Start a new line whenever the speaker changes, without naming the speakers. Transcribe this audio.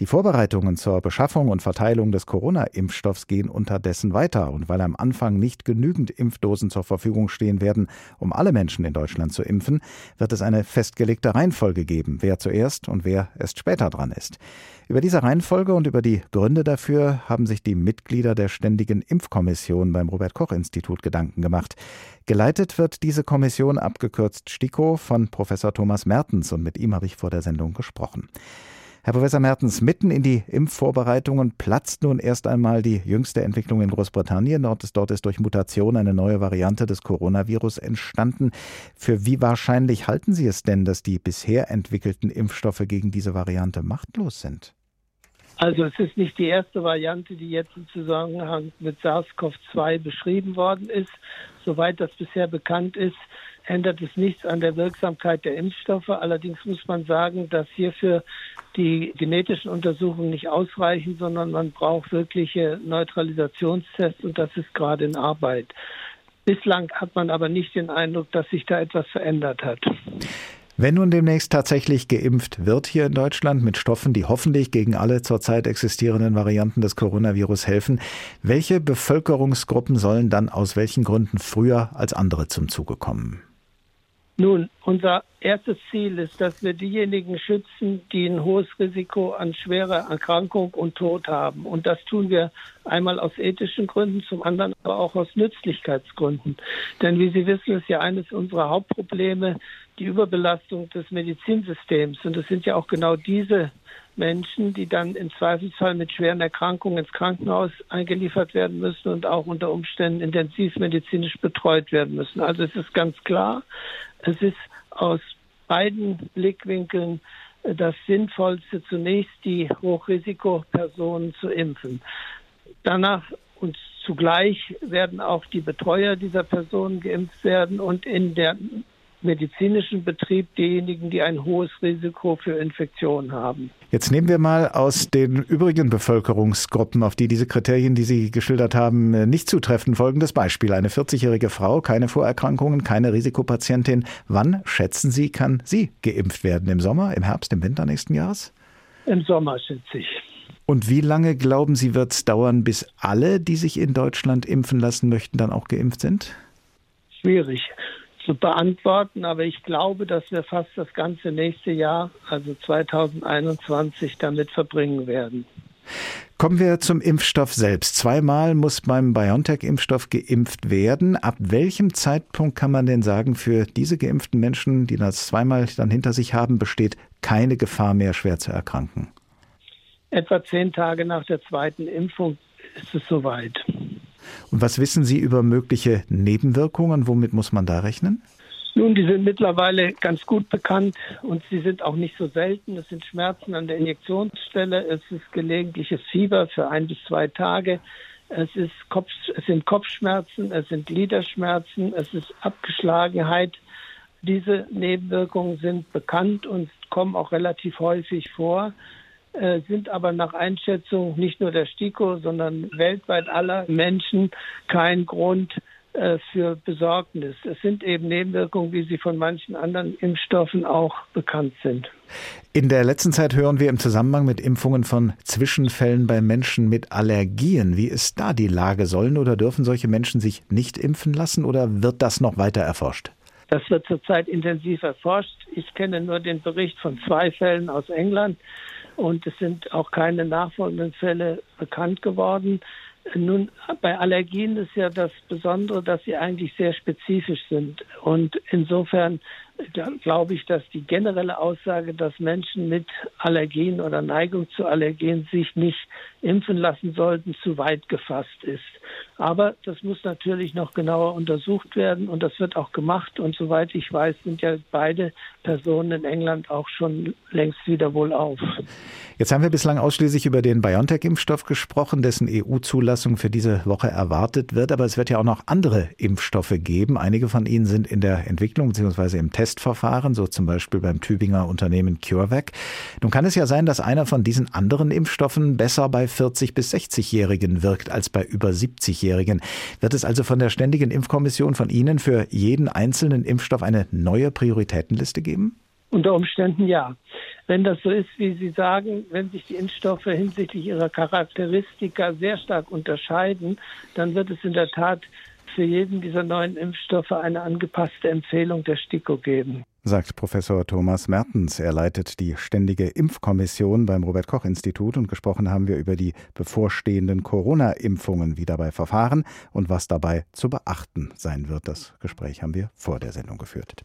Die Vorbereitungen zur Beschaffung und Verteilung des Corona-Impfstoffs gehen unterdessen weiter. Und weil am Anfang nicht genügend Impfdosen zur Verfügung stehen werden, um alle Menschen in Deutschland zu impfen, wird es eine festgelegte Reihenfolge geben, wer zuerst und wer erst später dran ist. Über diese Reihenfolge und über die Gründe dafür haben sich die Mitglieder der Ständigen Impfkommission beim Robert Koch Institut Gedanken gemacht. Geleitet wird diese Kommission abgekürzt STIKO von Professor Thomas Mertens und mit ihm habe ich vor der Sendung gesprochen. Herr Professor Mertens, mitten in die Impfvorbereitungen platzt nun erst einmal die jüngste Entwicklung in Großbritannien. Dort ist, dort ist durch Mutation eine neue Variante des Coronavirus entstanden. Für wie wahrscheinlich halten Sie es denn, dass die bisher entwickelten Impfstoffe gegen diese Variante machtlos sind?
Also es ist nicht die erste Variante, die jetzt im Zusammenhang mit SARS-CoV-2 beschrieben worden ist. Soweit das bisher bekannt ist, ändert es nichts an der Wirksamkeit der Impfstoffe. Allerdings muss man sagen, dass hierfür die genetischen Untersuchungen nicht ausreichen, sondern man braucht wirkliche Neutralisationstests und das ist gerade in Arbeit. Bislang hat man aber nicht den Eindruck, dass sich da etwas verändert hat.
Wenn nun demnächst tatsächlich geimpft wird hier in Deutschland mit Stoffen, die hoffentlich gegen alle zurzeit existierenden Varianten des Coronavirus helfen, welche Bevölkerungsgruppen sollen dann aus welchen Gründen früher als andere zum Zuge kommen?
Nun, unser erstes Ziel ist, dass wir diejenigen schützen, die ein hohes Risiko an schwerer Erkrankung und Tod haben. Und das tun wir einmal aus ethischen Gründen, zum anderen aber auch aus Nützlichkeitsgründen. Denn wie Sie wissen, ist ja eines unserer Hauptprobleme die Überbelastung des Medizinsystems. Und es sind ja auch genau diese Menschen, die dann im Zweifelsfall mit schweren Erkrankungen ins Krankenhaus eingeliefert werden müssen und auch unter Umständen intensivmedizinisch betreut werden müssen. Also es ist ganz klar, es ist aus beiden Blickwinkeln das Sinnvollste, zunächst die Hochrisikopersonen zu impfen. Danach und zugleich werden auch die Betreuer dieser Personen geimpft werden und in der medizinischen Betrieb diejenigen, die ein hohes Risiko für Infektionen haben.
Jetzt nehmen wir mal aus den übrigen Bevölkerungsgruppen, auf die diese Kriterien, die Sie geschildert haben, nicht zutreffen, folgendes Beispiel. Eine 40-jährige Frau, keine Vorerkrankungen, keine Risikopatientin. Wann, schätzen Sie, kann sie geimpft werden? Im Sommer, im Herbst, im Winter nächsten Jahres?
Im Sommer, schätze ich.
Und wie lange glauben Sie, wird es dauern, bis alle, die sich in Deutschland impfen lassen möchten, dann auch geimpft sind?
Schwierig zu beantworten, aber ich glaube, dass wir fast das ganze nächste Jahr, also 2021, damit verbringen werden.
Kommen wir zum Impfstoff selbst. Zweimal muss beim BioNTech-Impfstoff geimpft werden. Ab welchem Zeitpunkt kann man denn sagen, für diese geimpften Menschen, die das zweimal dann hinter sich haben, besteht keine Gefahr mehr, schwer zu erkranken?
Etwa zehn Tage nach der zweiten Impfung ist es soweit.
Und was wissen Sie über mögliche Nebenwirkungen? Womit muss man da rechnen?
Nun, die sind mittlerweile ganz gut bekannt und sie sind auch nicht so selten. Es sind Schmerzen an der Injektionsstelle, es ist gelegentliches Fieber für ein bis zwei Tage, es, ist Kopf, es sind Kopfschmerzen, es sind Gliederschmerzen, es ist Abgeschlagenheit. Diese Nebenwirkungen sind bekannt und kommen auch relativ häufig vor. Äh, sind aber nach Einschätzung nicht nur der STIKO, sondern weltweit aller Menschen kein Grund äh, für Besorgnis. Es sind eben Nebenwirkungen, wie sie von manchen anderen Impfstoffen auch bekannt sind.
In der letzten Zeit hören wir im Zusammenhang mit Impfungen von Zwischenfällen bei Menschen mit Allergien. Wie ist da die Lage? Sollen oder dürfen solche Menschen sich nicht impfen lassen oder wird das noch weiter erforscht?
Das wird zurzeit intensiv erforscht. Ich kenne nur den Bericht von zwei Fällen aus England und es sind auch keine nachfolgenden Fälle bekannt geworden. Nun, bei Allergien ist ja das Besondere, dass sie eigentlich sehr spezifisch sind. Und insofern glaube ich, dass die generelle Aussage, dass Menschen mit Allergien oder Neigung zu Allergien sich nicht impfen lassen sollten, zu weit gefasst ist. Aber das muss natürlich noch genauer untersucht werden und das wird auch gemacht. Und soweit ich weiß, sind ja beide Personen in England auch schon längst wieder wohlauf.
Jetzt haben wir bislang ausschließlich über den BioNTech-Impfstoff gesprochen, dessen EU-Zulassung für diese Woche erwartet wird. Aber es wird ja auch noch andere Impfstoffe geben. Einige von ihnen sind in der Entwicklung bzw. im Test Testverfahren, so zum Beispiel beim Tübinger Unternehmen CureVac. Nun kann es ja sein, dass einer von diesen anderen Impfstoffen besser bei 40- bis 60-Jährigen wirkt als bei über 70-Jährigen. Wird es also von der Ständigen Impfkommission von Ihnen für jeden einzelnen Impfstoff eine neue Prioritätenliste geben?
Unter Umständen ja. Wenn das so ist, wie Sie sagen, wenn sich die Impfstoffe hinsichtlich ihrer Charakteristika sehr stark unterscheiden, dann wird es in der Tat für jeden dieser neuen Impfstoffe eine angepasste Empfehlung der STIKO geben.
Sagt Professor Thomas Mertens. Er leitet die Ständige Impfkommission beim Robert Koch Institut und gesprochen haben wir über die bevorstehenden Corona-Impfungen, wie dabei verfahren und was dabei zu beachten sein wird. Das Gespräch haben wir vor der Sendung geführt.